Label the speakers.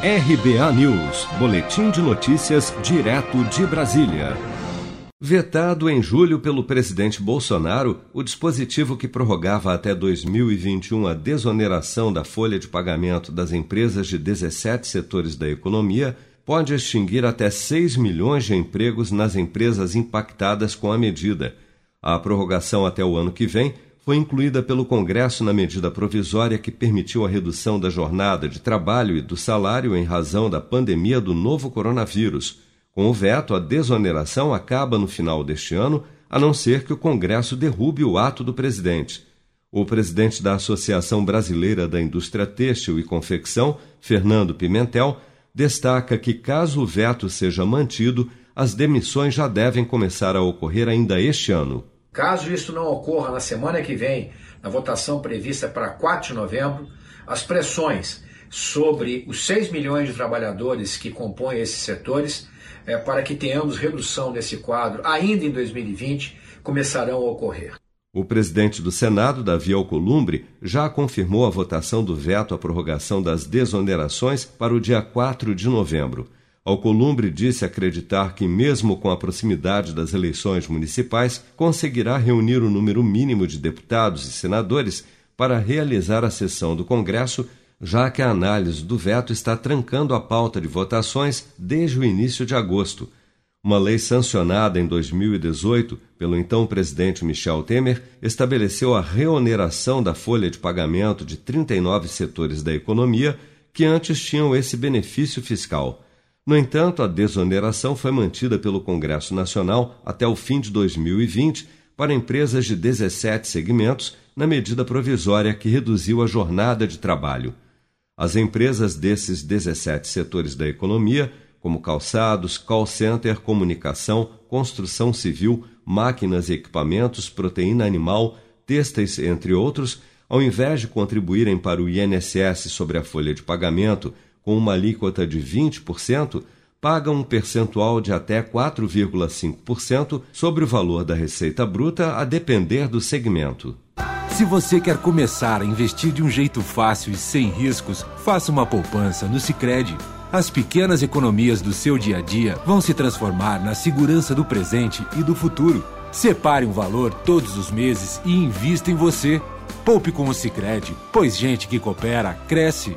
Speaker 1: RBA News, Boletim de Notícias, direto de Brasília. Vetado em julho pelo presidente Bolsonaro, o dispositivo que prorrogava até 2021 a desoneração da folha de pagamento das empresas de 17 setores da economia pode extinguir até 6 milhões de empregos nas empresas impactadas com a medida. A prorrogação até o ano que vem foi incluída pelo Congresso na medida provisória que permitiu a redução da jornada de trabalho e do salário em razão da pandemia do novo coronavírus. Com o veto, a desoneração acaba no final deste ano, a não ser que o Congresso derrube o ato do presidente. O presidente da Associação Brasileira da Indústria Têxtil e Confecção, Fernando Pimentel, destaca que, caso o veto seja mantido, as demissões já devem começar a ocorrer ainda este ano.
Speaker 2: Caso isso não ocorra na semana que vem, na votação prevista para 4 de novembro, as pressões sobre os 6 milhões de trabalhadores que compõem esses setores, é, para que tenhamos redução nesse quadro ainda em 2020, começarão a ocorrer.
Speaker 1: O presidente do Senado, Davi Alcolumbre, já confirmou a votação do veto à prorrogação das desonerações para o dia 4 de novembro. Alcolumbre disse acreditar que, mesmo com a proximidade das eleições municipais, conseguirá reunir o número mínimo de deputados e senadores para realizar a sessão do Congresso, já que a análise do veto está trancando a pauta de votações desde o início de agosto. Uma lei sancionada em 2018 pelo então presidente Michel Temer estabeleceu a reoneração da folha de pagamento de 39 setores da economia que antes tinham esse benefício fiscal. No entanto, a desoneração foi mantida pelo Congresso Nacional até o fim de 2020 para empresas de 17 segmentos, na medida provisória que reduziu a jornada de trabalho. As empresas desses 17 setores da economia, como calçados, call center, comunicação, construção civil, máquinas e equipamentos, proteína animal, têxteis, entre outros, ao invés de contribuírem para o INSS sobre a folha de pagamento com uma alíquota de 20%, pagam um percentual de até 4,5% sobre o valor da receita bruta, a depender do segmento.
Speaker 3: Se você quer começar a investir de um jeito fácil e sem riscos, faça uma poupança no Sicredi. As pequenas economias do seu dia a dia vão se transformar na segurança do presente e do futuro. Separe um valor todos os meses e invista em você. Poupe com o Sicredi, pois gente que coopera cresce